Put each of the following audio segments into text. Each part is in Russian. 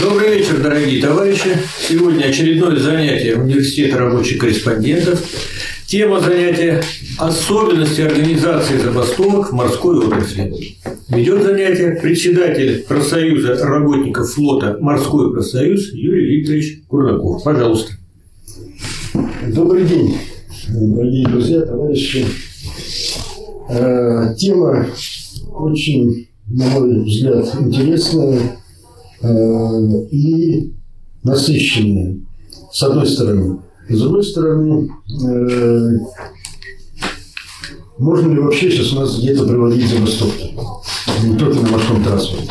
Добрый вечер, дорогие товарищи. Сегодня очередное занятие Университета рабочих корреспондентов. Тема занятия – особенности организации забастовок в морской отрасли. Ведет занятие председатель профсоюза работников флота «Морской профсоюз» Юрий Викторович Курнаков. Пожалуйста. Добрый день, дорогие друзья, товарищи. Э, тема очень, на мой взгляд, интересная и насыщенная, с одной стороны. С другой стороны, э, можно ли вообще сейчас у нас где-то проводить забастовки? Не только на морском транспорте.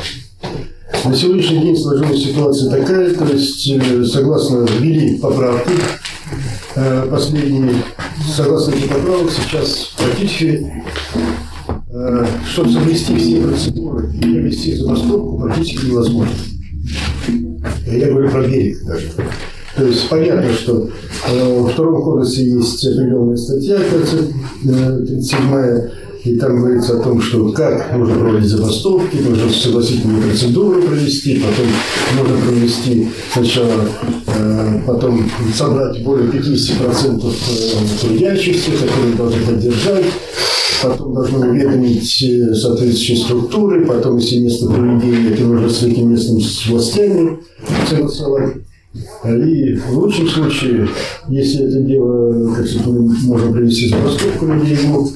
На сегодняшний день сложилась ситуация такая, то есть, согласно ввели поправки Э, последние, согласно этих поправок, сейчас практически, э, чтобы совместить все процедуры и провести забастовку, практически невозможно. Я говорю про берег даже. То есть понятно, что э, во втором кодексе есть определенная статья, 37 и там говорится о том, что как нужно проводить забастовки, нужно согласительные процедуры провести, потом нужно провести сначала, э, потом собрать более 50% э, трудящихся, которые должны поддержать, потом должны уведомить э, соответствующие структуры, потом, если место проведения, это нужно с этим местными властями согласовать. И в лучшем случае, если это дело, как мы можем привести за раскопку людей, ну,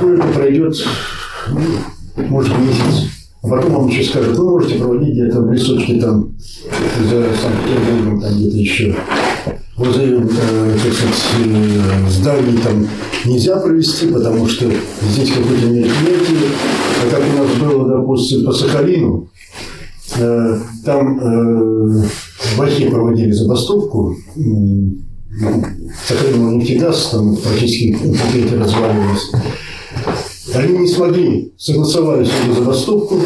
то это пройдет, ну, может, месяц. Потом вам еще скажут, вы можете проводить где-то в лесочке там за Санкт-Петербургом, там где-то еще. Возле, зданий там нельзя провести, потому что здесь какое-то мероприятие. А как у нас было, допустим, по Сахалину, э, там э, в проводили забастовку, Сахалин нефтегаз, там практически предприятия разваливались. Они не смогли согласовать эту забастовку,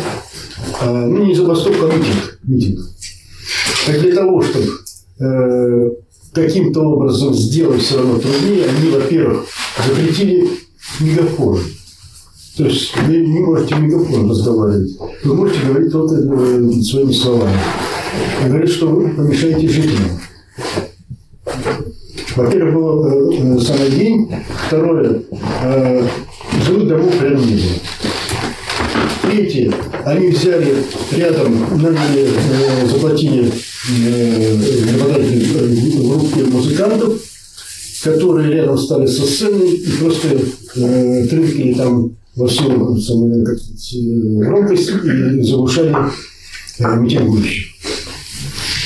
а, ну не забастовку, а митинг. митинг. Так для того, чтобы э, каким-то образом сделать все равно труднее, они, во-первых, запретили мегафоны. То есть вы не можете мегафон разговаривать, вы можете говорить только э, своими словами и говорит, что вы помешаете жителям. Во-первых, был э, самый день. Второе, э, жилых домов рядом не было. Третье, они взяли рядом, наняли, э, заплатили э, работодателю группе музыкантов, которые рядом стали со сценой и просто э, трынкали там во всю как сказать, э, громкость и заглушали э, митингующих.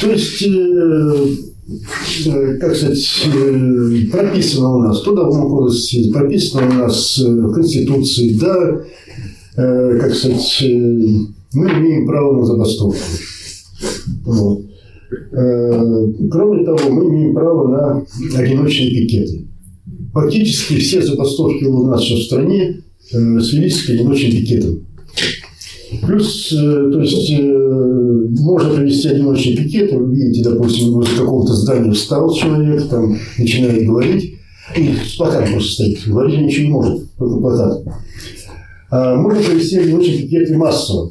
То есть, э, э, как сказать, э, прописано у нас, в Трудовом кодексе, прописано у нас в Конституции, да, как сказать, мы имеем право на забастовку. Вот. Кроме того, мы имеем право на одиночные пикеты. Фактически все забастовки у нас в стране свелись к одиночным пикетам. Плюс, э, то есть, э, можно провести одиночный пикет, вы видите, допустим, возле какого-то здания встал человек, там начинает говорить, и с плакатом просто стоит, говорить ничего не может, только плакат. А можно провести одиночный пикет и массово,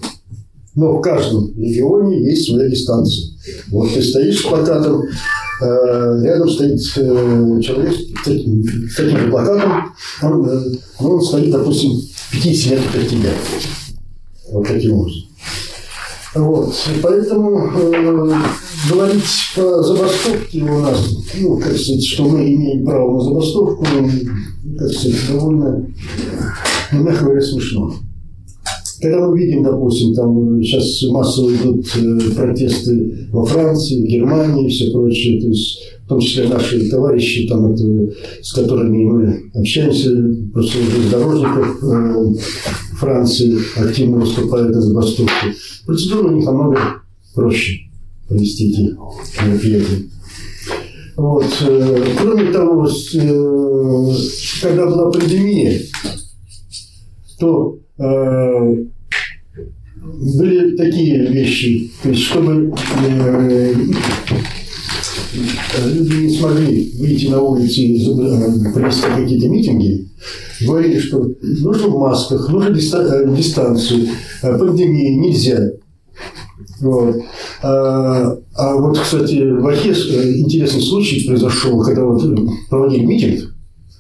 но в каждом регионе есть своя дистанция. Вот ты стоишь с плакатом, э, рядом стоит человек с таким, же плакатом, он, он стоит, допустим, в 50 метрах от тебя. Вот таким образом. Вот. Поэтому э, говорить по забастовке у нас, ну, как сказать, что мы имеем право на забастовку, как сказать, довольно, ну, мягко говоря, смешно. Когда мы видим, допустим, там сейчас массово идут э, протесты во Франции, в Германии и все прочее, то есть в том числе наши товарищи, там, это, с которыми мы общаемся, просто уже дорожников э, Франции активно выступают за забастовки. Процедура у них намного проще провести эти мероприятия. Вот. Э, кроме того, э, когда была пандемия, то э, были такие вещи, то есть чтобы люди не смогли выйти на улицы и провести какие-то митинги, говорили, что нужно в масках, нужно дистанцию, пандемии нельзя. Вот. А, а вот, кстати, в Охе э, интересный случай произошел, когда вот проводили митинг,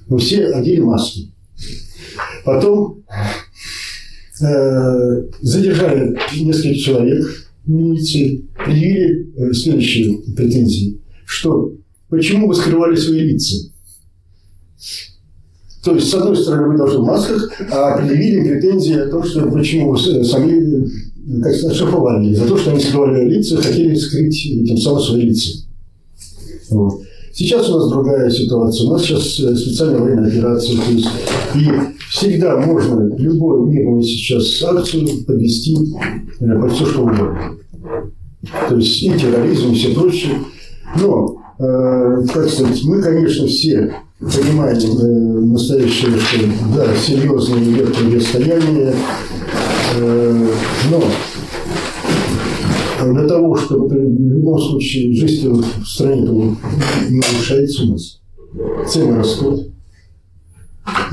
мы все одели маски. Потом э, задержали несколько человек в милиции, предъявили э, следующие претензии, что почему вы скрывали свои лица? То есть, с одной стороны, вы должны в масках, а предъявили претензии о том, что почему вы сами как оштрафовали за то, что они скрывали лица, хотели скрыть тем самым свои лица. Вот. Сейчас у нас другая ситуация. У нас сейчас э, специальная военная операция. То есть, и всегда можно любой мирную сейчас акцию подвести э, под все, что угодно. То есть и терроризм, и все прочее. Но, э, как сказать, мы, конечно, все понимаем э, настоящее, что да, серьезное идет противостояние, э, но для того, чтобы в любом случае жизнь в стране не улучшается у нас. Цены растут.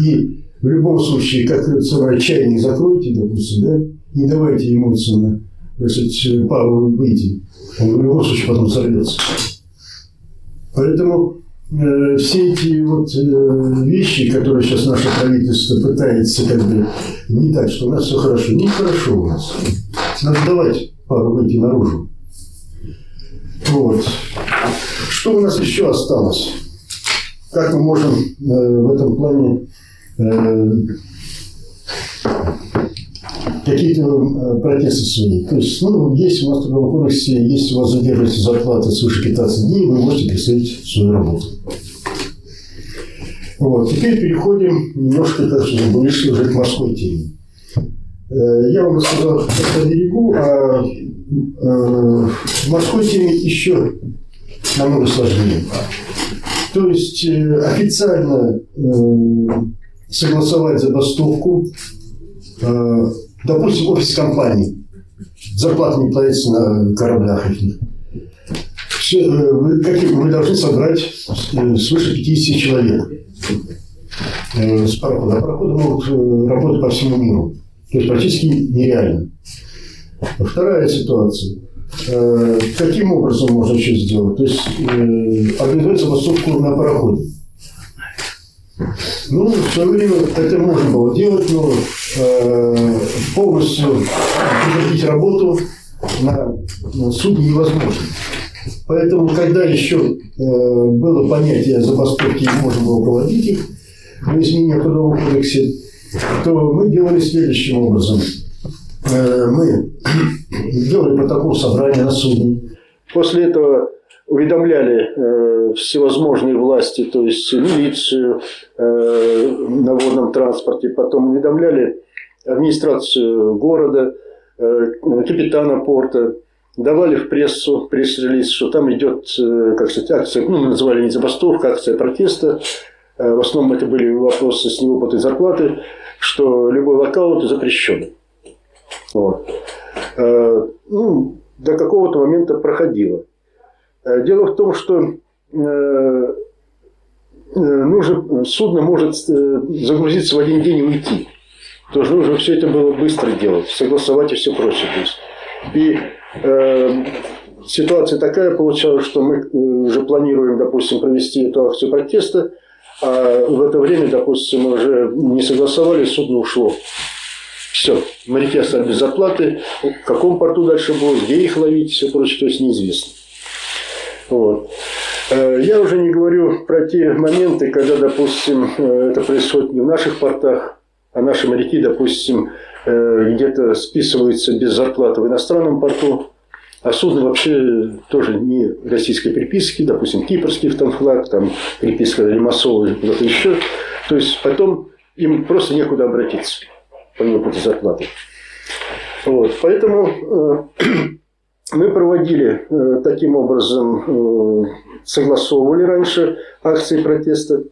И в любом случае, как говорится, чайник закройте, допустим, да, не давайте эмоционально, сказать, пару выйти. Он в любом случае потом сорвется. Поэтому э, все эти вот э, вещи, которые сейчас наше правительство пытается как бы не так, что у нас все хорошо. Не хорошо у нас. Надо давать пару выйти наружу. Вот. Что у нас еще осталось? Как мы можем э, в этом плане какие-то э, протесты свои. То есть, ну, есть у нас в Трудовом кодексе, если у вас задерживается зарплата свыше 15 дней, вы можете представить свою работу. Вот. Теперь переходим немножко, так что ближе уже к морской теме. Э, я вам рассказал о берегу, а э, в морской теме еще намного сложнее. То есть официально согласовать забастовку, допустим, офис компании, зарплата не платится на кораблях их. Вы, как, вы должны собрать свыше 50 человек с парохода. А пароходы могут работать по всему миру. То есть практически нереально. Вторая ситуация. Э, каким образом можно еще сделать? То есть э, организовать забастовку на пароходе. Ну, в свое время это можно было делать, но э, полностью прекратить работу на, на судне невозможно. Поэтому, когда еще э, было понятие забастовки и можно было проводить их, в изменениях в Трудовом кодексе, то мы делали следующим образом. Э, мы делали протокол собрания на судне. После этого уведомляли э, всевозможные власти, то есть милицию э, на водном транспорте, потом уведомляли администрацию города, э, капитана порта, давали в прессу пресс-релиз, что там идет, э, как сказать, акция, ну, мы называли не забастовка, акция протеста. Э, в основном это были вопросы с невыплатой зарплаты что любой локаут запрещен. Вот. Ну, до какого-то момента проходило. Дело в том, что нужно, судно может загрузиться в один день и уйти. Тоже нужно все это было быстро делать, согласовать и все прочее. То есть. И э, ситуация такая получалась, что мы уже планируем, допустим, провести эту акцию протеста – а в это время, допустим, мы уже не согласовали, судно ушло. Все, моряки остались без зарплаты, в каком порту дальше было, где их ловить, все прочее, то есть неизвестно. Вот. Э, я уже не говорю про те моменты, когда, допустим, э, это происходит не в наших портах, а наши моряки, допустим, э, где-то списываются без зарплаты в иностранном порту, а судно вообще тоже не российской приписки, допустим, кипрский там флаг, там приписка Лимассола или куда-то еще. То есть потом им просто некуда обратиться по выплате зарплаты. Вот. Поэтому э, мы проводили э, таким образом, согласовывали раньше акции протеста.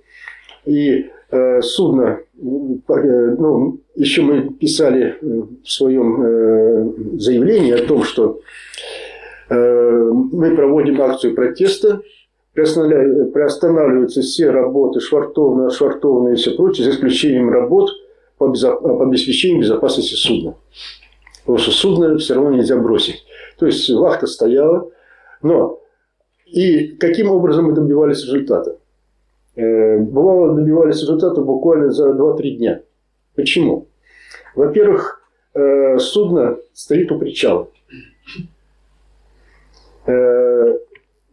И э, судно, э, ну, еще мы писали в своем э, заявлении о том, что мы проводим акцию протеста, приостанавливаются все работы швартовные, швартовные и все прочее, за исключением работ по, обеспечению безопасности судна. Потому что судно все равно нельзя бросить. То есть вахта стояла, но и каким образом мы добивались результата? Э, бывало, добивались результата буквально за 2-3 дня. Почему? Во-первых, э, судно стоит у причала. Э,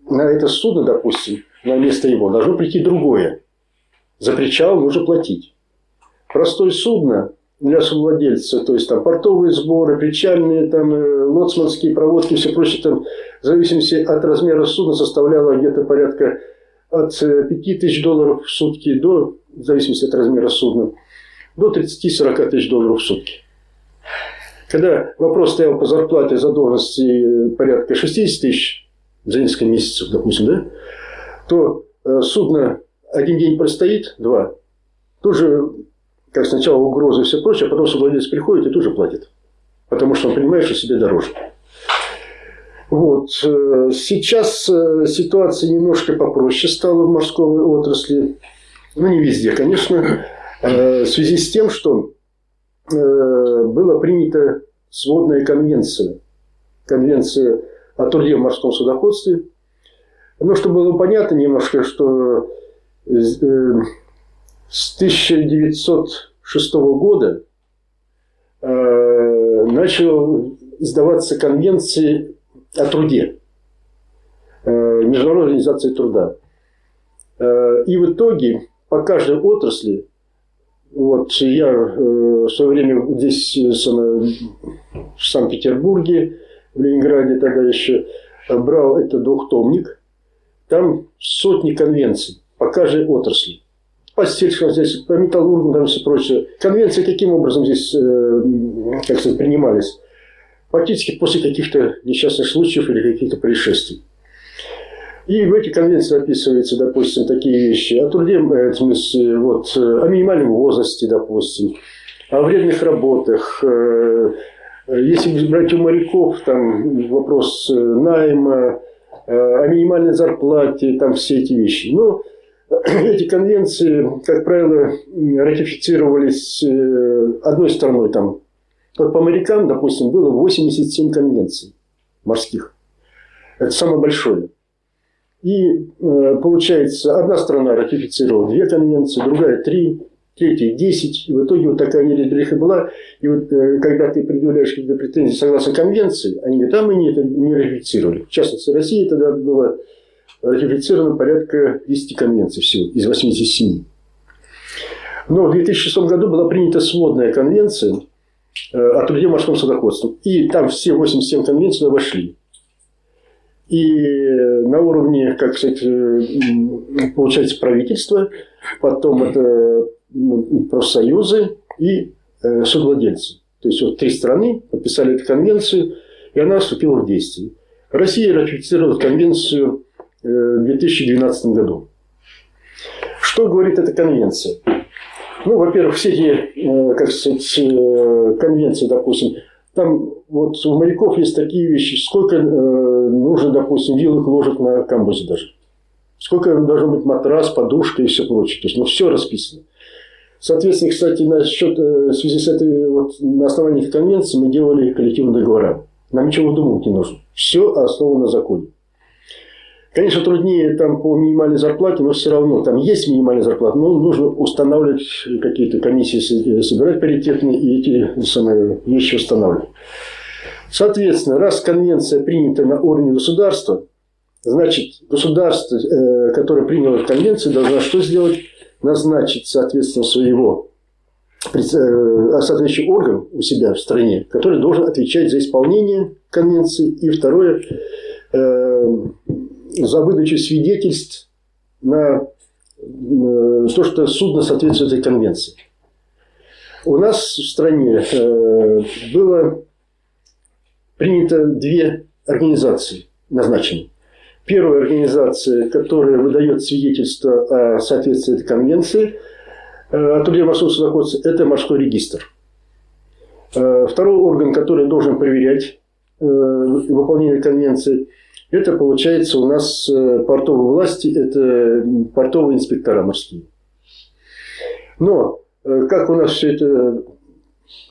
на это судно, допустим, на место его должно прийти другое. За причал нужно платить. Простое судно для совладельца, то есть там портовые сборы, причальные, там, лоцманские проводки, все прочее, там, в зависимости от размера судна составляло где-то порядка от 5 э, тысяч долларов в сутки до, в зависимости от размера судна, до 30-40 тысяч долларов в сутки. Когда вопрос стоял по зарплате задолженности порядка 60 тысяч за несколько месяцев, допустим, да, то э, судно один день простоит, два, тоже как сначала угрозы и все прочее, а потом совладелец приходит и тоже платит. Потому что он понимает, что себе дороже. Вот. Э, сейчас э, ситуация немножко попроще стала в морской отрасли. Ну, не везде, конечно. Э, в связи с тем, что была принята сводная конвенция. Конвенция о труде в морском судоходстве. Но чтобы было понятно немножко, что с 1906 года э, начал издаваться конвенции о труде, э, Международной организации труда. Э, и в итоге по каждой отрасли, вот я э, в свое время здесь в Санкт-Петербурге, в Ленинграде тогда еще брал этот двухтомник, там сотни конвенций по каждой отрасли по сельскому хозяйству, по металлургам там все прочее. Конвенции каким образом здесь, как сказать, принимались? Фактически после каких-то несчастных случаев или каких-то происшествий. И в эти конвенции описываются, допустим, такие вещи о труде, э, в вот, о минимальном возрасте, допустим, о вредных работах. Э, если брать у моряков, там вопрос найма, о минимальной зарплате, там все эти вещи. Но эти конвенции, как правило, ратифицировались э, одной страной. Там, вот по морякам, допустим, было 87 конвенций морских. Это самое большое. И э, получается, одна страна ратифицировала две конвенции, другая три, третья десять. И в итоге вот такая неразбериха была. И вот э, когда ты предъявляешь какие-то претензии согласно конвенции, они говорят, а мы не, это не ратифицировали. В частности, Россия тогда была ратифицировано порядка 10 конвенций всего из 87. Но в 2006 году была принята сводная конвенция о труде в морском судоходстве. И там все 87 конвенций вошли. И на уровне, как сказать, э, получается, правительства, потом это профсоюзы и э, судовладельцы. То есть, вот три страны подписали эту конвенцию, и она вступила в действие. Россия ратифицировала конвенцию Э, в 2012 году. Что говорит эта конвенция? Ну, во-первых, все эти, э, как сказать, э, конвенции, допустим, там вот у моряков есть такие вещи, сколько нужно, допустим, вилок ложек на камбузе даже. Сколько должен быть матрас, подушка и все прочее. То есть, ну, все расписано. Соответственно, кстати, насчет, в связи с этой, вот, на основании конвенции мы делали коллективные договора. Нам ничего выдумывать не нужно. Все основано на законе. Конечно, труднее там по минимальной зарплате, но все равно там есть минимальная зарплата, но нужно устанавливать какие-то комиссии, собирать паритетные и эти самые вещи устанавливать. Соответственно, раз конвенция принята на уровне государства, значит, государство, э, которое приняло конвенцию, должно что сделать? Назначить, соответственно, своего э, соответствующий орган у себя в стране, который должен отвечать за исполнение конвенции. И второе, э, за выдачу свидетельств на то, что судно соответствует этой конвенции. У нас в стране э, было принято две организации назначены. Первая организация, которая выдает свидетельство о соответствии этой конвенции э, о труде морского судоходства, это морской регистр. Э, второй орган, который должен проверять выполнение конвенции, это получается у нас э, портовые власти, это портовые инспектора морские. Но э, как у нас все это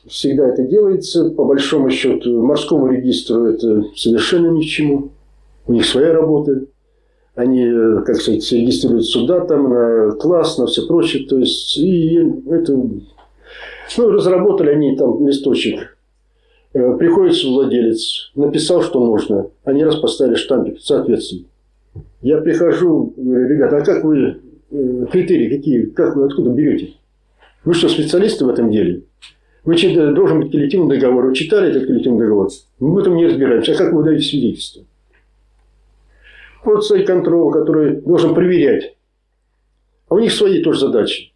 всегда это делается. По большому счету, морскому регистру это совершенно ни к чему. У них своя работа. Они, э, как сказать, регистрируют суда там на класс, на все прочее. То есть, и это... Ну, разработали они там листочек. Э, приходит владелец, написал, что нужно. Они раз поставили штампик, соответственно. Я прихожу, говорю, ребята, а как вы, э, критерии какие, как вы откуда берете? Вы что, специалисты в этом деле? Вы должен быть коллективный договор. Вы читали этот коллективный договор? Мы в этом не разбираемся. А как вы даете свидетельство? Вот стоит контроль, который должен проверять. А у них свои тоже задачи.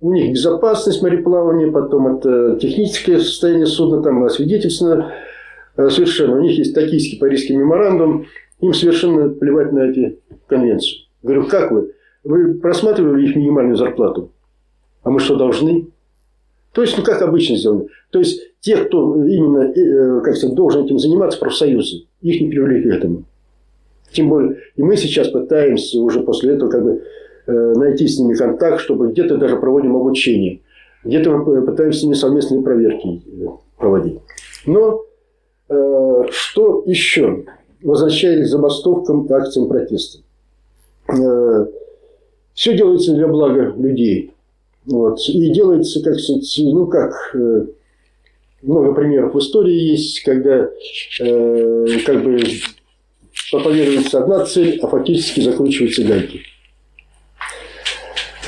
У них безопасность мореплавания, потом это техническое состояние судна, там свидетельственно э, совершенно. У них есть токийский парижский меморандум, им совершенно плевать на эти конвенции. Говорю, как вы? Вы просматривали их минимальную зарплату? А мы что, должны? То есть, ну, как обычно сделано. То есть, те, кто именно, э, как сказать, должен этим заниматься, профсоюзы, их не привлекли к этому. Тем более, и мы сейчас пытаемся уже после этого как бы найти с ними контакт, чтобы где-то даже проводим обучение. Где-то мы пытаемся с ними совместные проверки э, проводить. Но э, что еще? Возвращаясь к забастовкам и акциям протеста. Э, все делается для блага людей. Вот. И делается, как ну как, э, много примеров в истории есть, когда э, как бы проповедуется одна цель, а фактически закручиваются гайки.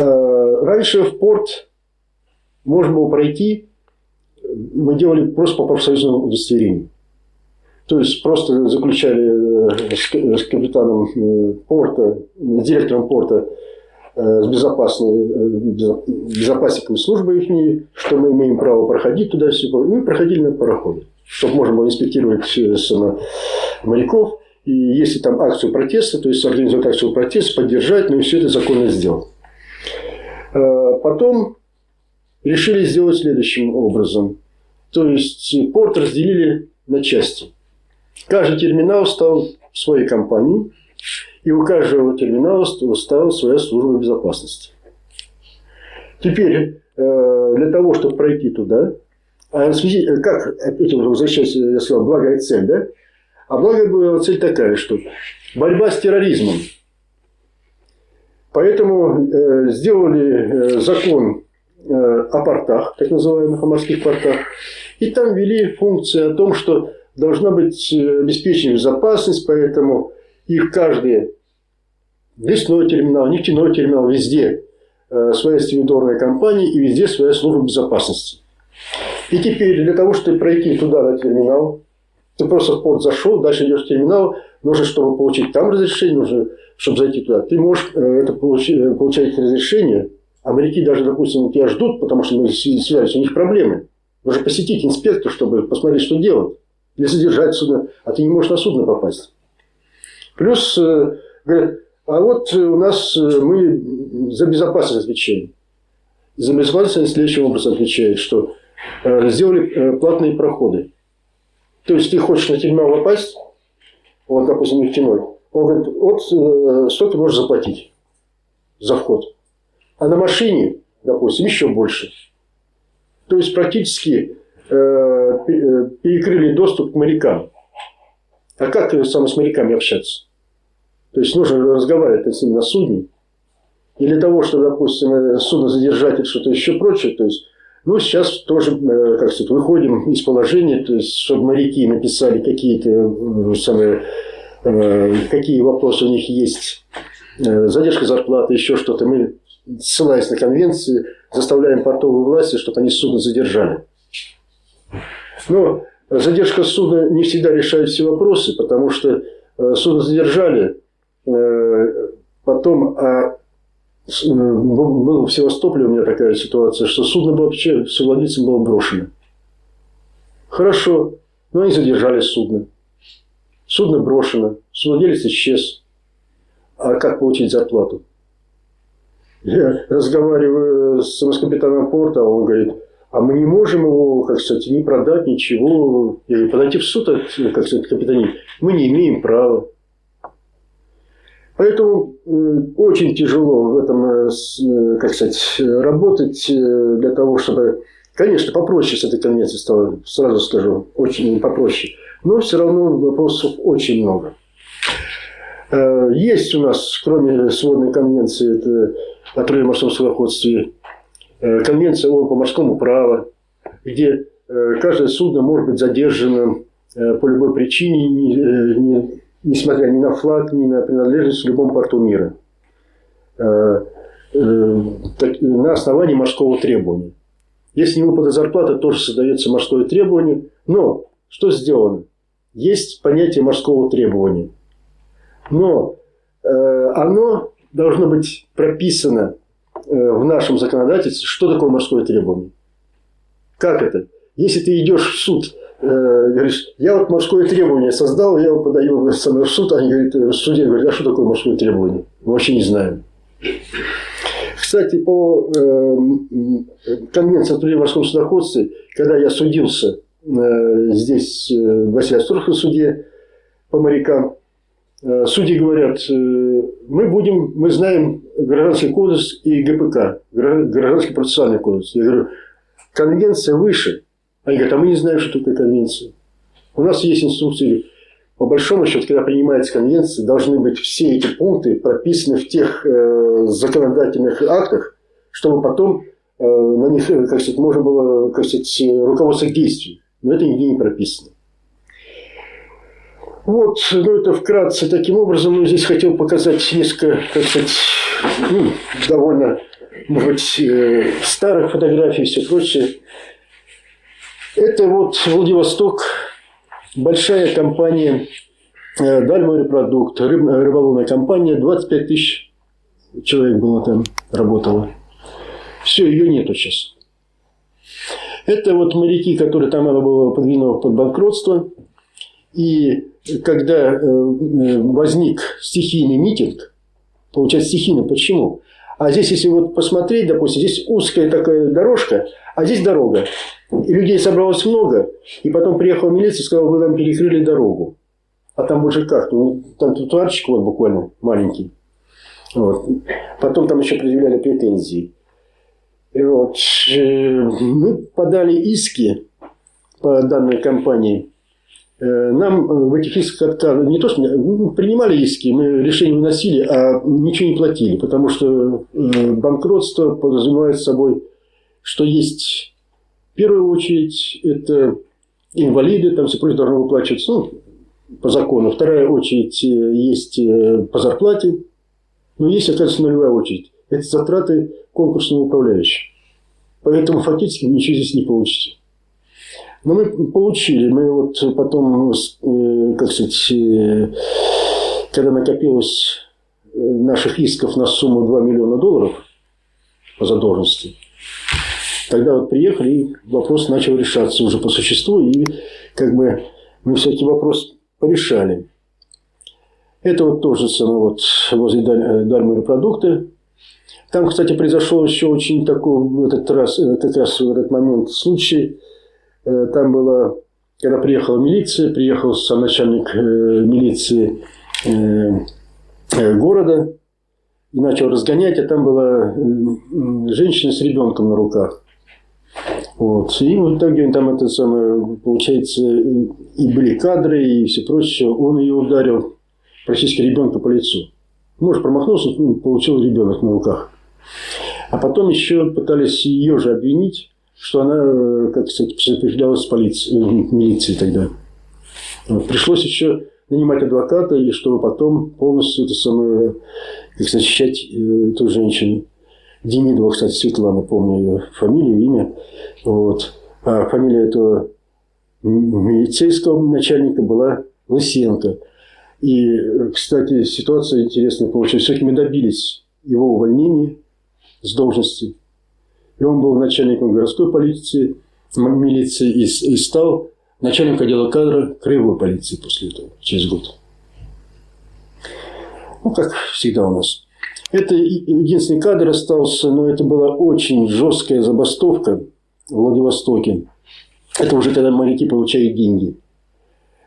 Э, раньше в порт можно было пройти, мы делали просто по профсоюзному удостоверению. То есть просто заключали э, с капитаном э, порта, директором порта с безопасной, безопасниками службы их, что мы имеем право проходить туда все. Мы проходили на пароходе, чтобы можно было инспектировать моряков. И если там акцию протеста, то есть организовать акцию протеста, поддержать, ну и все это законно сделать. Э, потом решили сделать следующим образом. То есть порт разделили на части. Каждый терминал стал своей компании, и у каждого терминала стала своя служба безопасности. Теперь э, для того, чтобы пройти туда, а как, опять возвращаясь, я сказал, благая цель, да? А благо была цель такая, что борьба с терроризмом. Поэтому э, сделали э, закон э, о портах, так называемых, о морских портах. И там ввели функцию о том, что должна быть э, обеспечена безопасность, поэтому их каждый лесной терминал, нефтяной терминал, везде э, своя стивидорная компания и везде своя служба безопасности. И теперь для того, чтобы пройти туда, на терминал, ты просто в порт зашел, дальше идешь в терминал, нужно, чтобы получить там разрешение, нужно, чтобы зайти туда. Ты можешь э, это получить, э, получать разрешение, а моряки даже, допустим, тебя ждут, потому что мы связались, у них проблемы. Нужно посетить инспектора, чтобы посмотреть, что делать. Или содержать судно, а ты не можешь на судно попасть. Плюс, э, говорят, а вот у нас мы за безопасность отвечаем. За безопасность следующим образом отвечает, что сделали платные проходы. То есть ты хочешь на терминал попасть, вот, допустим, нефтяной, он говорит, вот э, столько можешь заплатить за вход. А на машине, допустим, еще больше. То есть практически э, э перекрыли доступ к морякам. А как сам с моряками общаться? То есть нужно разговаривать с ним на судне. И для того, чтобы, допустим, э, судно задержать или что-то еще прочее, то есть ну, сейчас тоже, э, как сказать, выходим из положения, то есть, чтобы моряки написали какие-то э, самые, э, какие вопросы у них есть, задержка зарплаты, еще что-то. Мы, ссылаясь на конвенции, заставляем портовые власти, чтобы они судно задержали. Но задержка судна не всегда решает все вопросы, потому что судно задержали, потом, а был в Севастополе у меня такая ситуация, что судно было вообще с владельцем было брошено. Хорошо, но они задержали судно. Судно брошено, владелец исчез. А как получить зарплату? Я разговариваю с, с капитаном порта, он говорит, а мы не можем его, как сказать, не продать, ничего. Я говорю, подойти в суд, как сказать, капитане, мы не имеем права. Поэтому э, очень тяжело в этом, э, э, как сказать, работать для того, чтобы Конечно, попроще с этой конвенцией стало, сразу скажу, очень попроще. Но все равно вопросов очень много. Э, есть у нас, кроме сводной конвенции это о морском судоходстве, э, конвенция ООН по морскому праву, где э, каждое судно может быть задержано по любой причине, несмотря ни на флаг, ни на принадлежность в любом порту мира. На основании морского требования. Если не выплата зарплаты, тоже создается морское требование. Но что сделано? Есть понятие морского требования – но э, оно должно быть прописано э, в нашем законодательстве, что такое морское требование. Как это? Если ты идешь в суд, э, говоришь, я вот морское требование создал, я его подаю в суд, они говорят, в суде говорят, а что такое морское требование? Мы вообще не знаем. Кстати, по э, конвенции о труде морском судоходстве, когда я судился э, здесь, э, в Васильевском суде по морякам, судьи говорят, мы будем, мы знаем гражданский кодекс и ГПК, гражданский процессуальный кодекс. Я говорю, конвенция выше. Они говорят, а мы не знаем, что такое конвенция. У нас есть инструкции. По большому счету, когда принимается конвенция, должны быть все эти пункты прописаны в тех э, законодательных актах, чтобы потом э, на них, как сказать, можно было, как сказать, руководство к действию. Но это нигде не прописано. Вот, ну это вкратце таким образом. Ну, здесь хотел показать несколько, как сказать, ну, довольно, может быть, э, старых фотографий и все прочее. Это вот Владивосток, большая компания э, Дальморепродукт, рыб, рыболовная компания, 25 тысяч человек было там, работало. Все, ее нету сейчас. Это вот моряки, которые там было подвинуть под банкротство. И когда э, возник стихийный митинг, получается стихийно, почему? А здесь, если вот посмотреть, допустим, здесь узкая такая дорожка, а здесь дорога. И людей собралось много, и потом приехала милиция и сказала, вы нам перекрыли дорогу. А там больше как? Ну, там тротуарчик вот буквально маленький. Вот. Потом там еще предъявляли претензии. И вот. Э, мы подали иски по данной компании нам э, в этих исках отказывали. Не то, что ну, принимали иски, мы решение выносили, а ничего не платили. Потому что э, банкротство подразумевает собой, что есть в первую очередь это инвалиды, там все прочее должно выплачиваться ну, по закону. Вторая очередь есть по зарплате. Но есть, оказывается, нулевая очередь. Это затраты конкурсного управляющего. Поэтому фактически ничего здесь не получите. Но мы получили, мы вот потом, э, как сказать, э, когда накопилось э, наших исков на сумму 2 миллиона долларов по задолженности, тогда вот приехали, и вопрос начал решаться уже по существу, и как бы мы всякий вопрос порешали. Это вот тоже самое вот возле Дальмира продукты. Там, кстати, произошел еще очень такой в этот раз, как раз в этот момент случай – там было, когда приехала милиция, приехал сам начальник э, милиции э, города и начал разгонять, а там была женщина с ребенком на руках. Вот. И в итоге там это самое, получается, и были кадры, и все прочее. Он ее ударил практически ребенка по лицу. Муж промахнулся, ну, получил ребенок на руках. А потом еще пытались ее же обвинить что она, э, как сказать, сопровождалась полицией, э, милицией тогда. Пришлось еще нанимать адвоката, и чтобы потом полностью это самое, как защищать э, эту женщину. Демидова, кстати, Светлана, помню ее фамилию, имя. Вот. А фамилия этого милицейского начальника была Лысенко. И, кстати, ситуация интересная получилась. Все-таки мы добились его увольнения с должности. И он был начальником городской полиции, милиции и, и стал начальником отдела кадра краевой полиции после этого, через год. Ну, как всегда у нас. Это единственный кадр остался, но это была очень жесткая забастовка в Владивостоке. Это уже когда моряки получают деньги.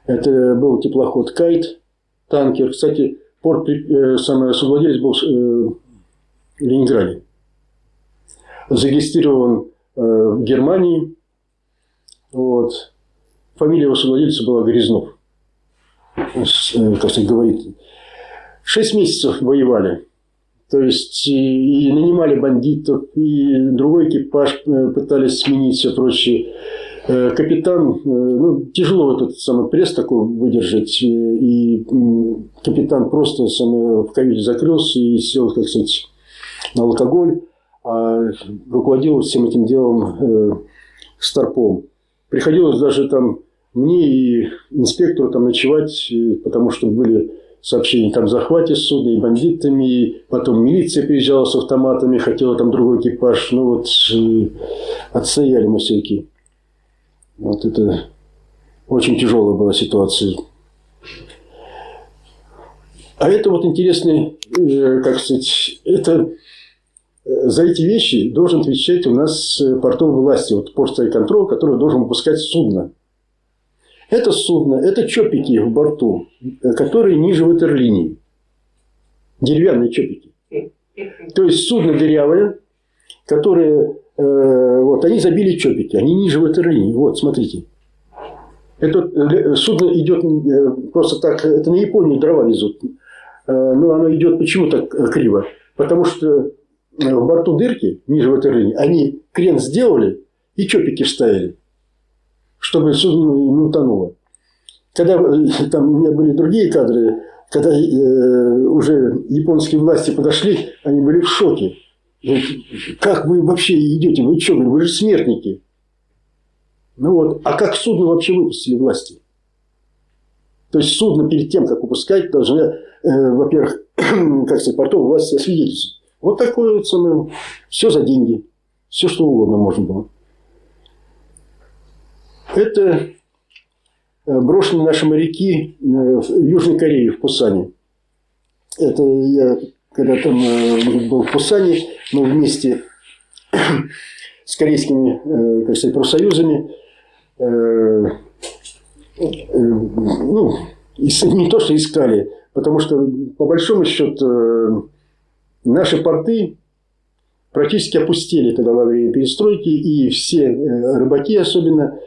Это был теплоход «Кайт», танкер. Кстати, порт, э, самый совладелец был э, в Ленинграде зарегистрирован в Германии. Вот. Фамилия его совладельца была Грязнов. Как сказать, говорит. Шесть месяцев воевали. То есть и, и нанимали бандитов, и другой экипаж пытались сменить, все прочее. Э, капитан, э, ну, тяжело этот самый пресс такой выдержать, э, и капитан просто самый в каюте закрылся и сел, как сказать, на алкоголь, а руководил всем этим делом Старпом. Приходилось даже там мне и инспектору там ночевать, потому что были сообщения там захвате судна и бандитами, и потом милиция приезжала с автоматами, хотела там другой экипаж, ну вот отстояли мы все-таки. Вот это очень тяжелая была ситуация. А это вот интересный, э, как сказать, это э, за эти вещи должен отвечать у нас э, портовые власти, вот порт контроль, который должен выпускать судно. Это судно, это чопики в борту, которые ниже ватерлинии. Деревянные чопики. То есть судно дырявое, которое Э, вот, они забили чопики, они ниже ватерлинии. Вот, смотрите. Это э, судно идет э, просто так, это на Японию дрова везут. Но оно идет почему так криво? Потому что в борту дырки, ниже ватерлинии, они крен сделали и чопики вставили, чтобы судно не утонуло. Когда там у меня были другие кадры, когда э, уже японские власти подошли, они были в шоке. Как вы вообще идете? Вы что, вы же смертники. Ну вот. А как судно вообще выпустили власти? То есть судно перед тем, как выпускать, должны, э, во-первых, как сказать, портовые власти освидетельствовать. Вот такое самое. Все за деньги. Все, что угодно можно было. Это э, брошенные наши моряки э, в Южной Корее, в Пусане. Это я когда там э, был в Пусане, мы вместе с корейскими, как сказать, профсоюзами, ну, не то, что искали, потому что, по большому счету, наши порты практически опустили тогда во время перестройки, и все рыбаки особенно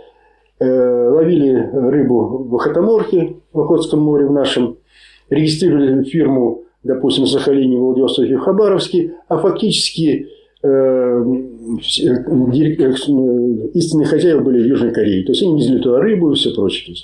ловили рыбу в Охотоморке, в Охотском море в нашем, регистрировали фирму допустим, в Сахалине, Владивостоке, в Хабаровске, а фактически э, э, э, истинные хозяева были в Южной Корее. То есть они везли туда рыбу и все прочее.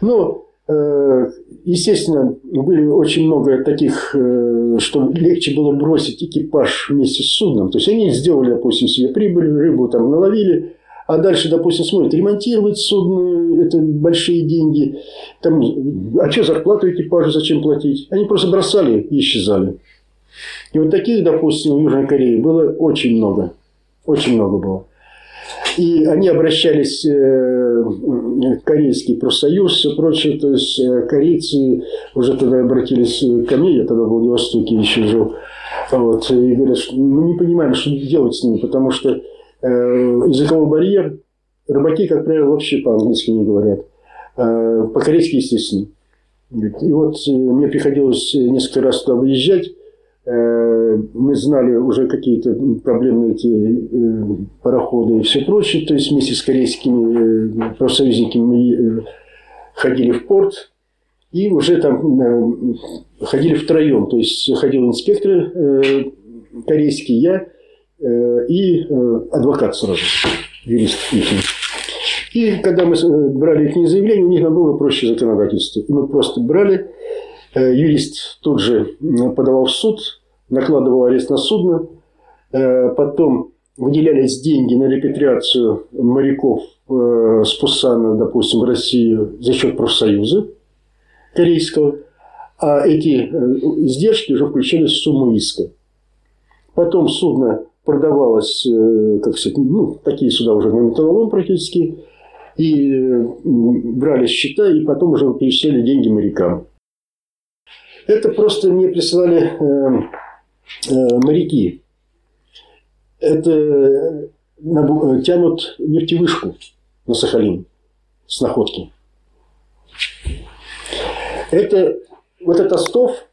Но, э, естественно, были очень много таких, э, что легче было бросить экипаж вместе с судном. То есть они сделали, допустим, себе прибыль, рыбу там наловили, а дальше, допустим, смотрят, ремонтировать судно, это большие деньги. Там, а что зарплату экипажу зачем платить? Они просто бросали и исчезали. И вот таких, допустим, в Южной Корее было очень много. Очень много было. И они обращались э, корейский профсоюз, все прочее. То есть э, корейцы уже тогда обратились ко мне, я тогда в Владивостоке еще жил. Вот, и говорят, что мы не понимаем, что делать с ними, потому что Э, языковой барьер. Рыбаки, как правило, вообще по-английски не говорят. Э, по-корейски, естественно. И вот э, мне приходилось несколько раз туда выезжать. Мы знали уже какие-то проблемные эти пароходы и все прочее. То есть вместе с корейскими профсоюзниками мы ходили в порт. И уже там ходили втроем. То есть ходил инспектор корейский, я Э, и э, адвокат сразу, юрист. И когда мы э, брали их заявление, у них намного проще законодательство. И мы просто брали, юрист тут же подавал в суд, накладывал арест на судно, потом выделялись деньги на репатриацию моряков с Пусана, допустим, в Россию за счет профсоюза корейского, а эти издержки уже включались в сумму иска. Потом судно продавалось, э, как сказать, ну, такие суда уже на металлолом практически, и э, брали счета, и потом уже перечисляли деньги морякам. Это просто мне прислали э, э, моряки. Это э, тянут нефтевышку на Сахалин с находки. Это, вот этот остов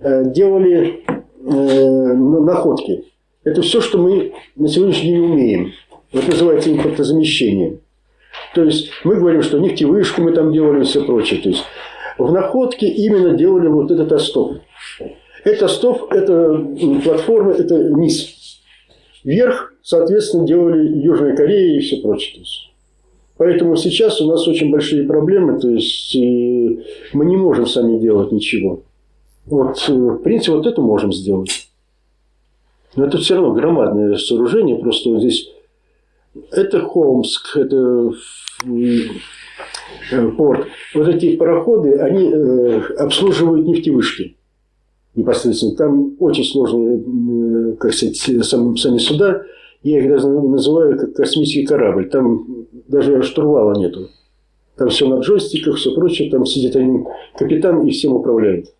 э, делали э, находки. Это все, что мы на сегодняшний день умеем. Вот называется импортозамещение. То есть мы говорим, что нефтевышку мы там делали и все прочее. То есть в находке именно делали вот этот остов. Это остов, это платформа, это низ. Вверх, соответственно, делали Южная Корея и все прочее. Поэтому сейчас у нас очень большие проблемы, то есть мы не можем сами делать ничего. Вот, э, в принципе, вот это можем сделать. Но это все равно громадное сооружение, просто вот здесь это Холмск, это порт. Вот эти пароходы, они э, обслуживают нефтевышки непосредственно. Там очень сложные, как сказать, сами суда. Я их даже называю как космический корабль. Там даже штурвала нету. Там все на джойстиках, все прочее. Там сидит один капитан и всем управляет.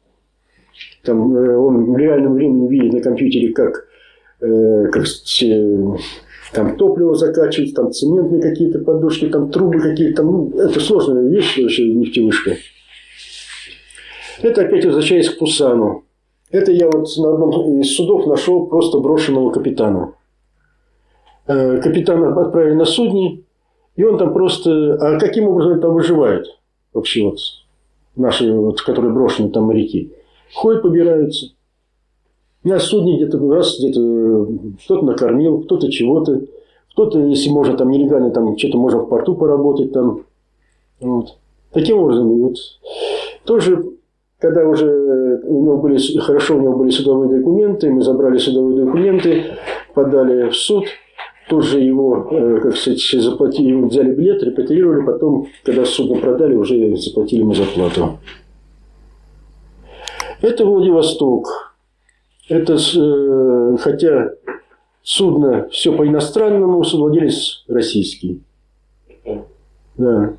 Там э, он в реальном времени видит на компьютере, как, э, как там топливо закачивать, там цементные какие-то подушки, там трубы какие-то. Ну, это сложная вещь вообще нефтевышка. Это опять возвращаясь к Пусану. Это я вот на одном из судов нашел просто брошенного капитана. Э, капитана отправили на судни, и он там просто... А каким образом там выживает вообще вот наши, вот, которые брошены там моряки? Ходят, побираются. На судне где-то раз, где-то кто-то накормил, кто-то чего-то. Кто-то, если можно, там нелегально, там что-то можно в порту поработать там. Вот. Таким образом, вот. Тоже, когда уже у него были, хорошо у него были судовые документы, мы забрали судовые документы, подали в суд – тоже его, э, как сказать, заплатили, взяли билет, репатриировали, потом, когда судно продали, уже заплатили ему зарплату. Это Владивосток. Это, э, хотя судно все по-иностранному, судовладелец российский. Да.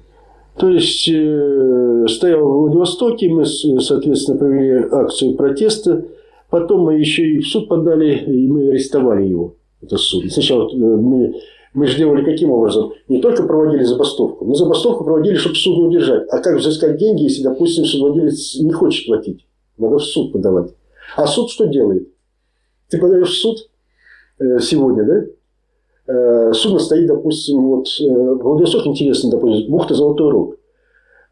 То есть, э, стоял в Владивостоке, мы, соответственно, провели акцию протеста. Потом мы еще и в суд подали, и мы арестовали его это суд. Сначала э, мы, мы же делали каким образом? Не только проводили забастовку. Мы забастовку проводили, чтобы судно удержать. А как взыскать деньги, если, допустим, судовладелец не хочет платить? Надо в суд подавать. А суд что делает? Ты подаешь в суд э, сегодня, да? Э, судно стоит, допустим, вот в Владивосток интересно, допустим, бухта Золотой Рог.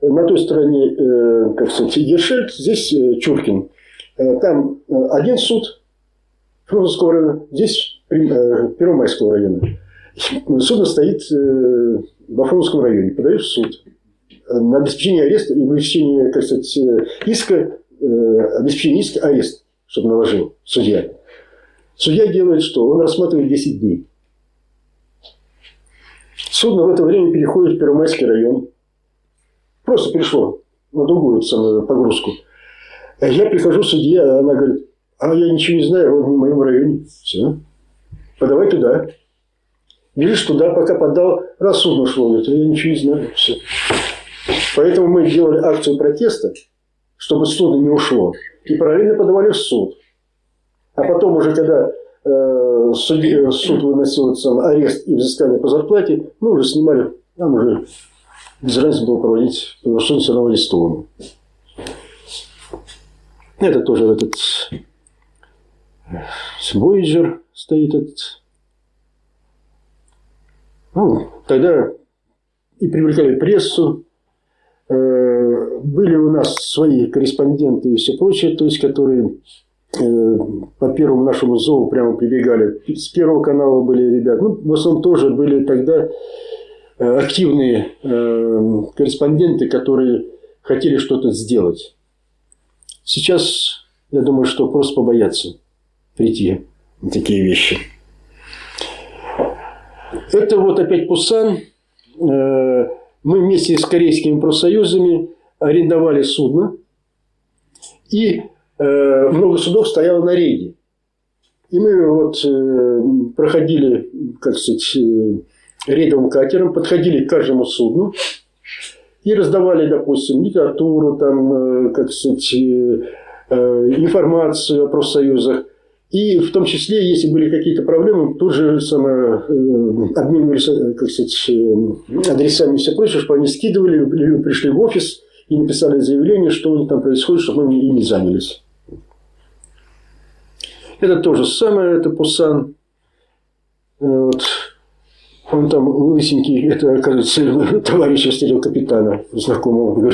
На той стороне, как сказать, Ершельд, здесь Чуркин. Там один суд, Фрунзенского района, здесь Э, Первомайского района. Судно стоит э, во Фрунзенском районе, подает в суд на обеспечение ареста и обеспечение, как сказать, э, иска, обеспечение иска, арест, чтобы наложил судья. Судья делает что? Он рассматривает 10 дней. Судно в это время переходит в Первомайский район. Просто пришло на другую погрузку. Я прихожу, судья, она говорит, а я ничего не знаю, он в моем районе. Все подавай туда. Видишь, туда пока подал, раз судно шло, говорит, я ничего не знаю. Все. Поэтому мы делали акцию протеста, чтобы судно не ушло. И параллельно подавали в суд. А потом уже, когда э, суд, суд выносил сам арест и взыскание по зарплате, мы уже снимали, там уже без разницы было проводить, суд все равно арестован. Это тоже этот Voyager стоит этот. Ну, тогда и привлекали прессу, э, были у нас свои корреспонденты и все прочее, то есть, которые э, по первому нашему зову прямо прибегали. С первого канала были ребята. Ну, в основном тоже были тогда э, активные корреспонденты, которые хотели что-то сделать. Сейчас, я думаю, что просто побояться прийти на такие вещи. Это вот опять Пусан. Э, мы вместе с корейскими профсоюзами арендовали судно. И э, много судов стояло на рейде. И мы вот э, проходили, как сказать, рейдовым катером, подходили к каждому судну и раздавали, допустим, литературу, там, как сказать, информацию о профсоюзах. И в том числе, если были какие-то проблемы, тут же самое, э, обменивались э, как сказать, э, адресами и все прочее, чтобы они скидывали, пришли в офис и написали заявление, что у них там происходит, чтобы мы ими занялись. Это то же самое, это Пусан. Вот. Он там лысенький, это, оказывается, товарищ встретил капитана, знакомого.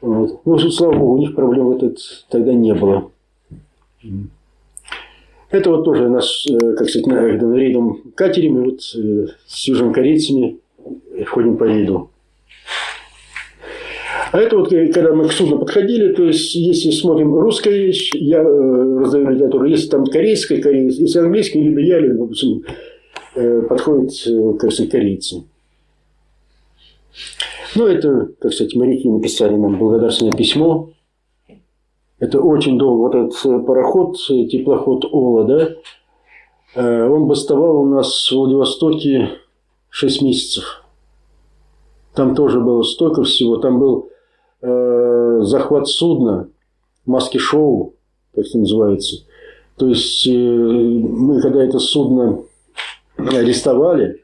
Вот. Ну, слава богу, у них проблем этот тогда не было. Это вот тоже наш, э, как сказать, на, на рейдом катере, мы вот э, с южнокорейцами входим по рейду. А это вот, э, когда мы к судну подходили, то есть, если смотрим русская вещь, я э, раздаю литературу, если там корейская, корейская, если английская, либо я, либо, допустим, э, подходят, э, как сказать, корейцы. Ну, это, как сказать, моряки написали нам благодарственное письмо. Это очень долго. Вот этот э, пароход, э, теплоход Ола, да, э, он бастовал у нас в Владивостоке 6 месяцев. Там тоже было столько всего. Там был э, захват судна, маски-шоу, как это называется. То есть, э, мы когда это судно арестовали,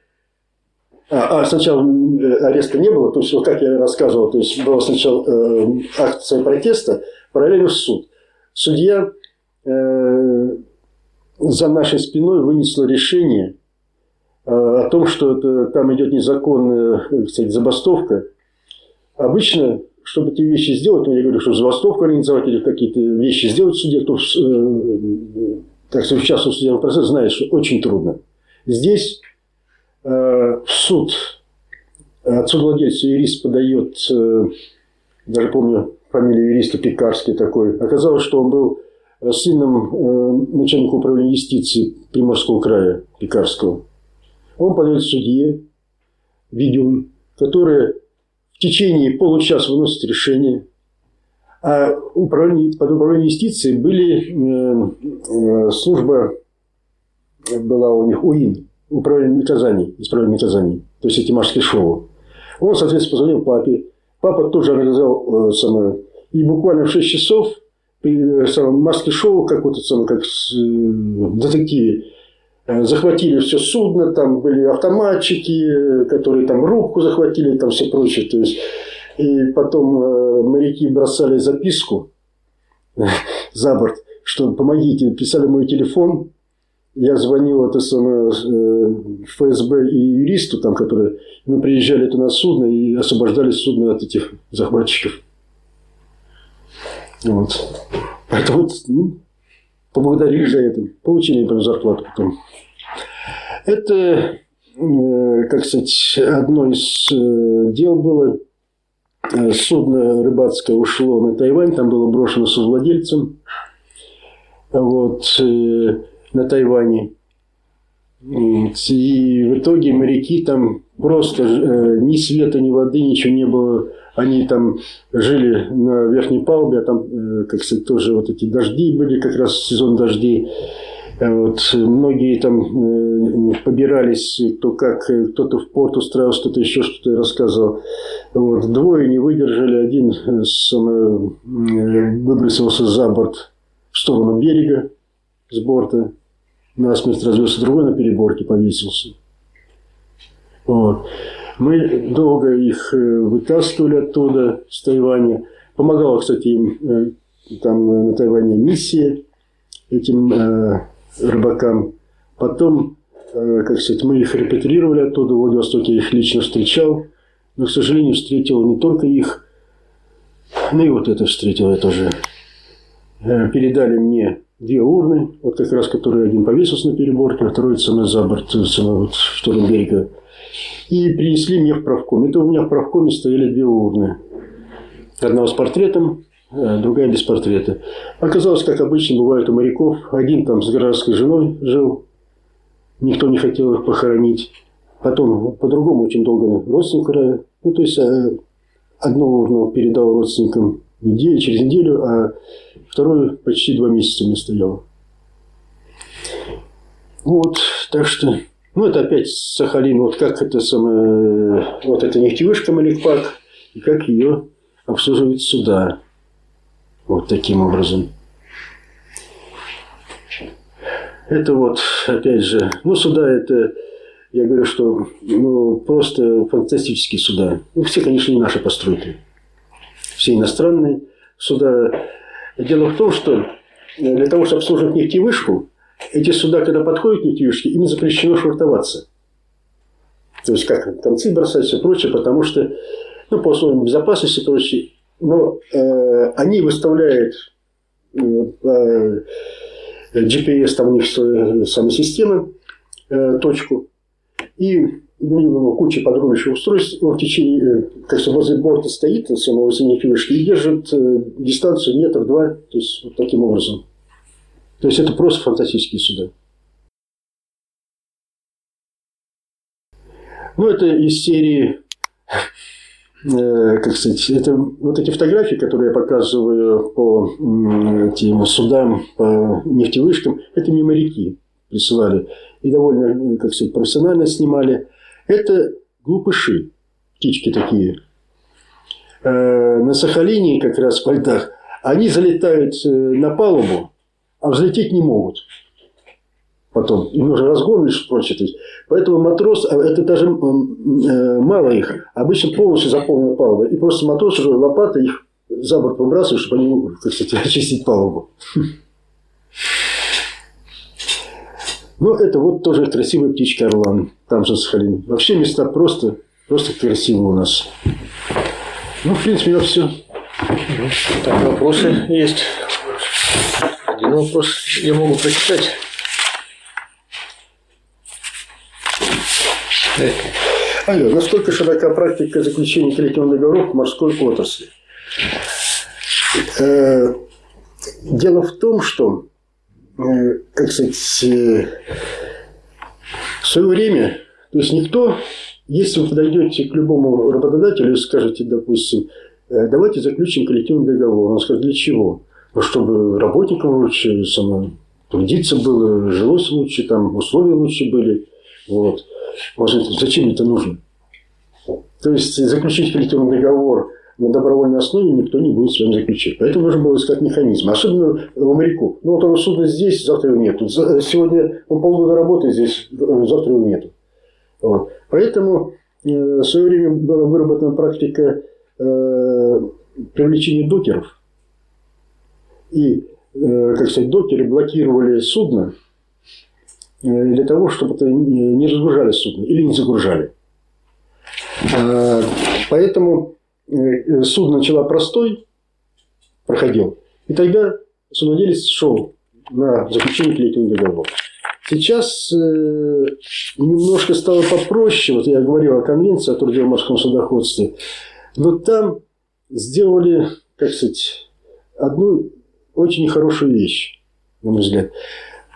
а, а сначала ареста не было, то есть, вот как я рассказывал, то есть, была сначала э, акция протеста, параллельно в суд. Судья э, за нашей спиной вынесла решение э, о том, что это, там идет незаконная кстати, забастовка. Обычно чтобы эти вещи сделать, ну, я говорю, что забастовку организовать или какие-то вещи сделать в суде, кто, э, так сказать, участвовал в судебном процессе, знает, что очень трудно. Здесь э, в суд отцу владельца юрист подает, э, даже помню фамилию юриста Пекарский такой, оказалось, что он был сыном э, начальника управления юстиции Приморского края Пекарского. Он подает судье, Видюн, который в течение получаса выносит решение. А управление, под управлением юстиции были э, э, служба была у них УИН, управление наказаний, исправление наказаний, то есть эти морские шоу. Он, соответственно, позвонил папе. Папа тоже организовал э, самое. И буквально в 6 часов при э, маске шоу, как вот самое, как э, детективе, Э, захватили все судно, там были автоматчики, которые там рубку захватили, там все прочее. То есть, и потом э, моряки бросали записку за борт, что помогите, писали мой телефон, я звонил это самое, э, ФСБ и юристу, там, которые мы приезжали это на судно и освобождали судно от этих захватчиков. Вот. Это вот, ну, поблагодарили за это. Получили, например, зарплату потом. Это, э, как сказать, одно из э, дел было. Судно рыбацкое ушло на Тайвань, там было брошено с владельцем вот, на Тайване. И в итоге моряки там просто ни света, ни воды, ничего не было они там жили на верхней палубе, а там, э, как сказать, тоже вот эти дожди были, как раз сезон дождей. Э, вот, многие там э, побирались, кто как, кто-то в порт устраивался, кто-то еще что-то рассказывал. Вот, двое не выдержали, один сам, выбросился за борт в сторону берега с борта, насмерть развелся, другой на переборке повесился. Вот. Мы долго их э, вытаскивали оттуда, с Тайваня. Помогала, кстати, им э, там э, на Тайване миссия этим э, рыбакам. Потом, э, как сказать, мы их репатрировали оттуда, в Владивостоке их лично встречал. Но, к сожалению, встретил не только их, ну и вот это встретил я тоже. Э, передали мне две урны, вот как раз, которые один повесился на переборке, а второй самый за борт, самый вот в сторону берега и принесли мне в правком. Это у меня в правкоме стояли две урны. Одна с портретом, э, другая без портрета. Оказалось, как обычно бывает у моряков, один там с гражданской женой жил, никто не хотел их похоронить. Потом по-другому очень долго родственника, ну то есть э, одну урну передал родственникам неделю, через неделю, а вторую почти два месяца не стоял. Вот, так что ну, это опять Сахалин, вот как это самое, вот эта нефтевышка Маликпак, и как ее обслуживает суда. Вот таким образом. Это вот, опять же, ну, суда это, я говорю, что ну, просто фантастические суда. Ну, все, конечно, не наши постройки. Все иностранные суда. Дело в том, что для того, чтобы обслуживать нефтевышку, эти суда, когда подходят к нефтевышке, им запрещено швартоваться. То есть, как концы бросать, все прочее, потому что, ну, по условиям безопасности и прочее, но э, они выставляют э, GPS, там у них самой системы, э, точку, и куча подробнейших устройств, в течение, э, как бы возле борта стоит, самого синей фишки, и держит э, дистанцию метр-два, то есть вот таким образом. То есть это просто фантастические суда. Ну, это из серии, э, как сказать, это вот эти фотографии, которые я показываю по этим судам, по нефтевышкам, это не моряки присылали. И довольно, как сказать, профессионально снимали. Это глупыши, птички такие. Э, на Сахалине, как раз в льдах, они залетают э, на палубу, а взлететь не могут. Потом им нужно разгон и прочее. Поэтому матрос, а это даже э, мало их, обычно полностью заполнена палуба. И просто матрос уже лопатой их за борт выбрасывает, чтобы они, так сказать, очистить палубу. Ну, это вот тоже красивая птичка Орлан. Там же Сахалин. Вообще места просто, просто красивые у нас. Ну, в принципе, на все. Так, вопросы есть. Один вопрос я могу прочитать. Алло, насколько широка практика заключения коллективных договоров в морской отрасли? Э, дело в том, что как сказать, э, в свое время, то есть никто, если вы подойдете к любому работодателю и скажете, допустим, «Э, давайте заключим коллективный договор, он скажет, для чего? Ну, чтобы работникам лучше само, трудиться было, жилось лучше, там условия лучше были. Вот. Может, зачем это нужно? То есть заключить коллективный договор на добровольной основе никто не будет с вами заключать. Поэтому нужно было искать механизм. Особенно у моряков. Ну, вот он судно здесь, завтра его нету. Сегодня он полгода работает здесь, завтра его нету. Вот. Поэтому э, в свое время была выработана практика э, привлечения докеров. И, э, как сказать, докеры блокировали судно для того, чтобы это не разгружали судно или не загружали. Э, поэтому Э, судно начало простой, проходил, и тогда судовладелец шел на заключение коллективного договора. Сейчас э, немножко стало попроще. Вот я говорил о конвенции о труде в морском судоходстве. Но там сделали, как сказать, одну очень нехорошую вещь, на мой взгляд.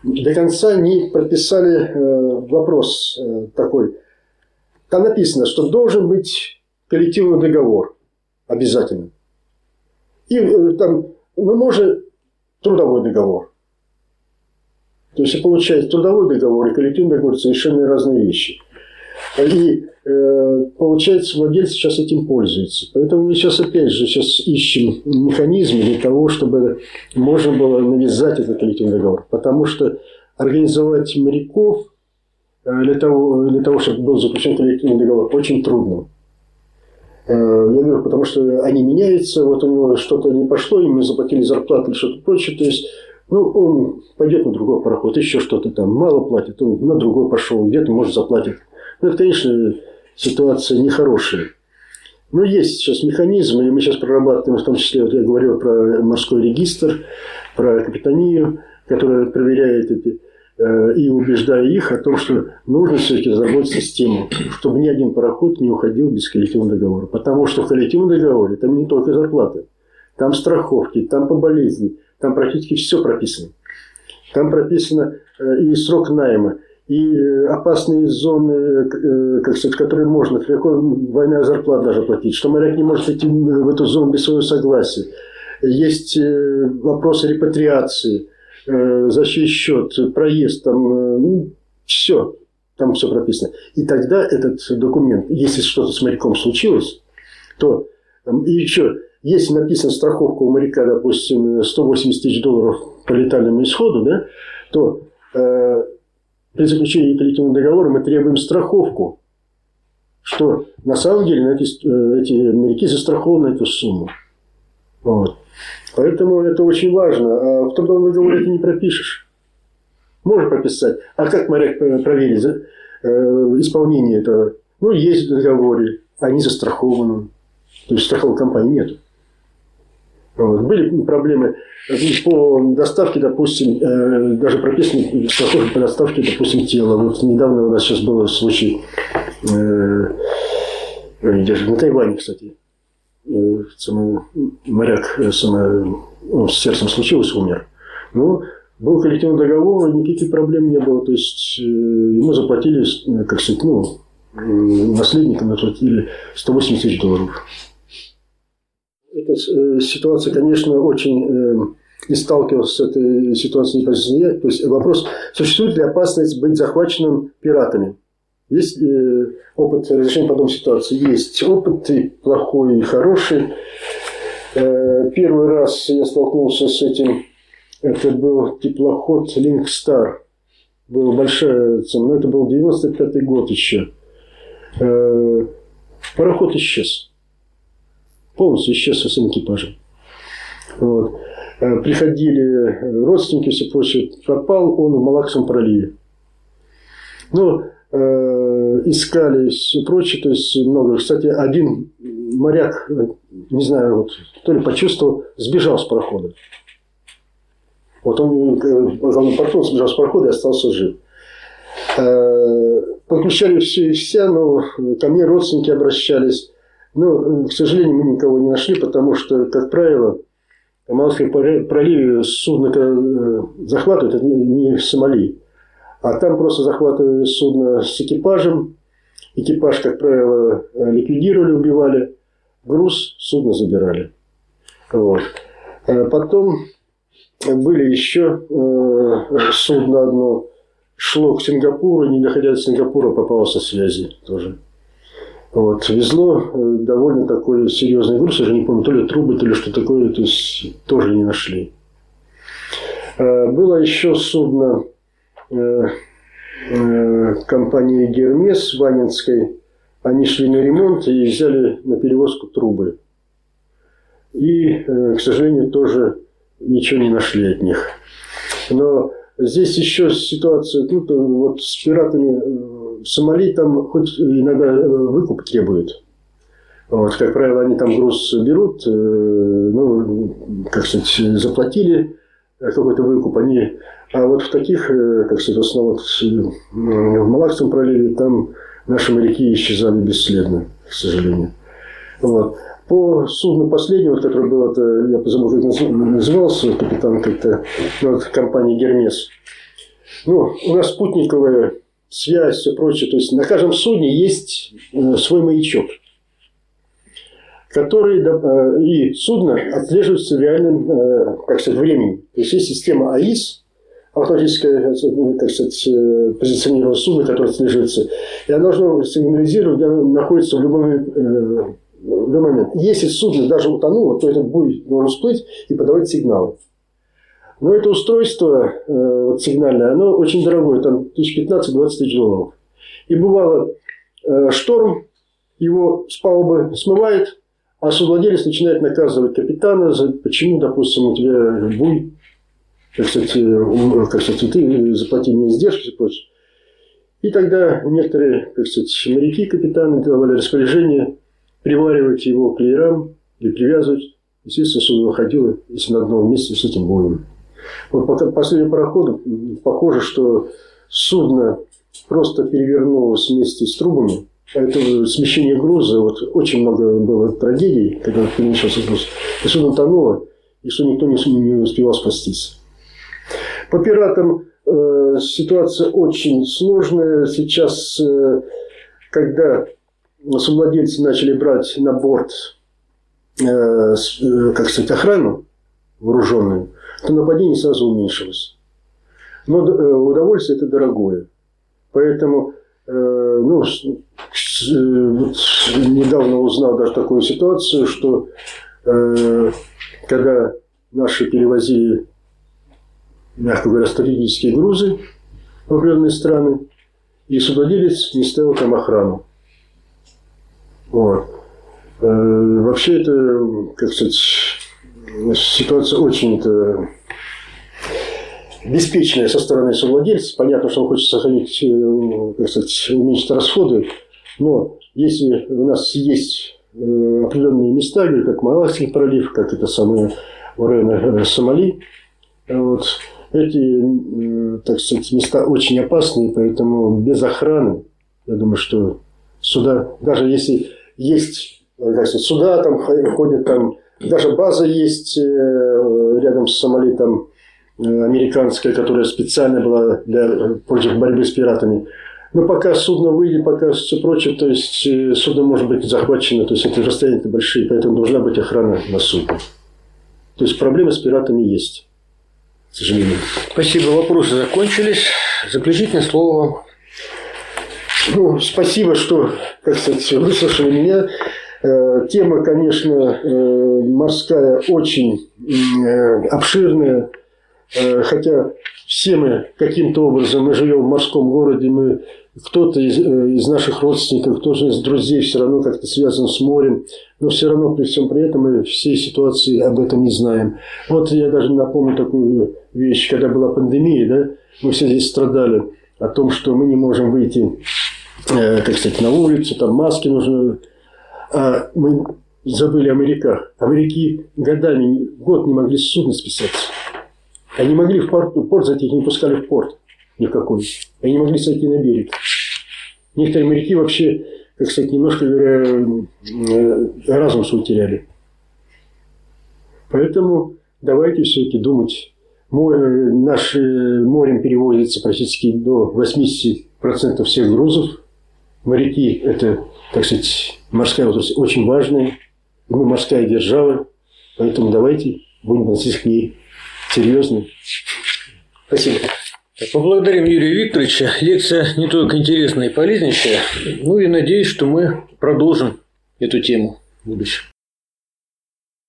До конца не прописали э, вопрос э, такой. Там написано, что должен быть коллективный договор обязательно. И э, там, ну, может, трудовой договор. То есть, получается, трудовой договор и коллективный договор – совершенно разные вещи. И э, получается, владелец сейчас этим пользуется. Поэтому мы сейчас опять же сейчас ищем механизмы для того, чтобы можно было навязать этот коллективный договор. Потому что организовать моряков э, для того, для того чтобы был заключен коллективный договор, очень трудно. Э, я говорю, потому что они меняются, вот у него что-то не пошло, ему заплатили зарплату или что-то прочее. То есть, ну, он пойдет на другой пароход, еще что-то там, мало платит, он на другой пошел, где-то, может, заплатит. Ну, это, конечно, ситуация нехорошая. Но есть сейчас механизмы, и мы сейчас прорабатываем, в том числе, вот я говорил про морской регистр, про капитанию, которая проверяет эти Э, и убеждая их о том, что нужно все-таки разработать систему, чтобы ни один пароход не уходил без коллективного договора. Потому что в коллективном договоре там не только зарплаты, там страховки, там по болезни, там практически все прописано. Там прописано э, и срок найма, и э, опасные зоны, как сказать, которые можно, какой двойная зарплата даже платить, что моряк не может идти в эту зону без своего согласия. Есть вопросы репатриации – Э, за чей счет, проезд, там, э, ну, все, там все прописано. И тогда этот документ, если что-то с моряком случилось, то и еще, если написана страховка у моряка, допустим, 180 тысяч долларов по летальному исходу, да, то э, при заключении коллективного договора мы требуем страховку, что на самом деле эти, э, эти моряки застрахованы эту сумму. Вот. Поэтому это очень важно. А в трудовом договоре ты не пропишешь. Можно прописать. А как моряк проверить э, исполнение этого? Ну, есть в договоре, они застрахованы. То есть страховой компании нет. Вот. Были проблемы по доставке, допустим, э, даже прописаны страховки по доставке, допустим, тела. Вот недавно у нас сейчас был случай э, на Тайване, кстати. Э, самый моряк самый, ну, с сердцем случилось, умер. Ну, был коллективный договор, никаких проблем не было. То есть ему заплатили, как сказать, ну, наследникам заплатили 180 тысяч долларов. Эта э, ситуация, конечно, очень э, и сталкивался с этой ситуацией не То есть вопрос, существует ли опасность быть захваченным пиратами? Есть э, опыт разрешения подобной ситуации? Есть опыт и плохой, и хороший. Первый раз я столкнулся с этим, это был теплоход Link Star. Была большая цена, но это был 95 год еще. Пароход исчез полностью исчез со своим экипажем. Вот. Э, приходили родственники, все прочее. Пропал он в Малакском проливе. Ну, э, искали все прочее, то есть много. Кстати, один моряк, не знаю, вот, то ли почувствовал, сбежал с парохода. Вот он, э, он порту сбежал с парохода и остался жив. Э, подключали все и вся, но ко мне родственники обращались. Но, к сожалению, мы никого не нашли, потому что, как правило, в Малайском проливе судно э, захватывают, это не Сомали, а там просто захватывали судно с экипажем, экипаж, как правило, ликвидировали, убивали, груз судно забирали. Вот. Э, потом были еще э, судно одно, шло к Сингапуру, не доходя до Сингапура, попало со связи тоже. Вот. Везло э, довольно такой серьезный груз, я же не помню, то ли трубы, то ли что такое, то есть тоже не нашли. Э, было еще судно э, компании Гермес Ванинской. Они шли на ремонт и взяли на перевозку трубы. И, к сожалению, тоже ничего не нашли от них. Но здесь еще ситуация, тут вот с пиратами Сомали там хоть иногда э, выкуп требуют. Вот, как правило, они там груз берут, э, ну, как сказать, заплатили какой-то выкуп, они... А вот в таких, э, как в основном в Малакском проливе, там наши моряки исчезали бесследно, к сожалению. Вот. По судну последнего, которое было, это, я забыл, как назывался, капитан как-то, ну, вот, компании «Гермес». Ну, у нас спутниковая связь, все прочее. То есть на каждом судне есть э, свой маячок, который э, и судно отслеживается в реальном, э, как сказать, времени. То есть есть система АИС, автоматическое, как сказать, позиционирование судна, которое отслеживается, и оно должно сигнализировать, где оно находится в любой, в любой момент. Если судно даже утонуло, то этот буй должен всплыть и подавать сигналы. Но это устройство э, вот, сигнальное, оно очень дорогое, там 1015-20 тысяч долларов. И бывало, э, шторм его с палубы смывает, а судовладелец начинает наказывать капитана за почему, допустим, у тебя буй, как сказать, как сказать ты заплати мне издержки и прочее. И тогда некоторые, как сказать, моряки, капитаны давали распоряжение приваривать его к леерам или привязывать. Естественно, судно выходило, если на одном месте с этим боем. Вот по последнему пароходу похоже, что судно просто перевернулось вместе с трубами. Это смещение груза, вот очень много было трагедий, когда перемещался груз. И судно тонуло, и что никто не, не успевал спастись. По пиратам э, ситуация очень сложная. Сейчас, э, когда совладельцы начали брать на борт, э, э, как сказать, охрану вооруженную, то нападение сразу уменьшилось. Но э, удовольствие это дорогое. Поэтому ну, э, вот недавно узнал даже такую ситуацию, что когда наши перевозили, мягко говоря, стратегические грузы в определенные страны, и судовладелец не ставил там охрану. Вот. Вообще это, как сказать, ситуация очень -то беспечная со стороны совладельца. Понятно, что он хочет сохранить, э, как сказать, уменьшить расходы. Но если у нас есть э, определенные места, как Малайский пролив, как это самое в районе э, Сомали, вот, эти, так сказать, места очень опасные, поэтому без охраны, я думаю, что сюда, даже если есть, как сказать, сюда там ходят, там даже база есть рядом с Сомали, там американская, которая специально была для против борьбы с пиратами. Но пока судно выйдет, пока все прочее, то есть э, судно может быть захвачено, то есть это расстояния большие, поэтому должна быть охрана на судне. То есть проблемы с пиратами есть, к сожалению. Спасибо, вопросы закончились. Заключительное слово. Ну, спасибо, что, как сказать, выслушали меня. Э, тема, конечно, э, морская очень обширная, хотя все мы каким-то образом, мы живем в морском городе, мы кто-то из, э, из наших родственников, кто-то из друзей все равно как-то связан с морем, но все равно при всем при этом мы всей ситуации об этом не знаем. Вот я даже напомню такую вещь, когда была пандемия, да, мы все здесь страдали о том, что мы не можем выйти, э, как сказать, на улицу, там маски нужны, а мы забыли о моряках. А моряки годами, год не могли с судна списаться. Они могли в порт, в порт зайти, их не пускали в порт никакой. Они могли сойти на берег. Некоторые моряки вообще, как сказать, немножко говоря, э, разум свой теряли. Поэтому давайте все-таки думать. Море, наш морем перевозится практически до 80% всех грузов. Моряки – это, так сказать, морская отрасль очень важная. Мы морская держава, поэтому давайте будем относиться к ней серьезно. Спасибо. Поблагодарим Юрия Викторовича. Лекция не только интересная и полезнейшая. Ну и надеюсь, что мы продолжим эту тему в будущем.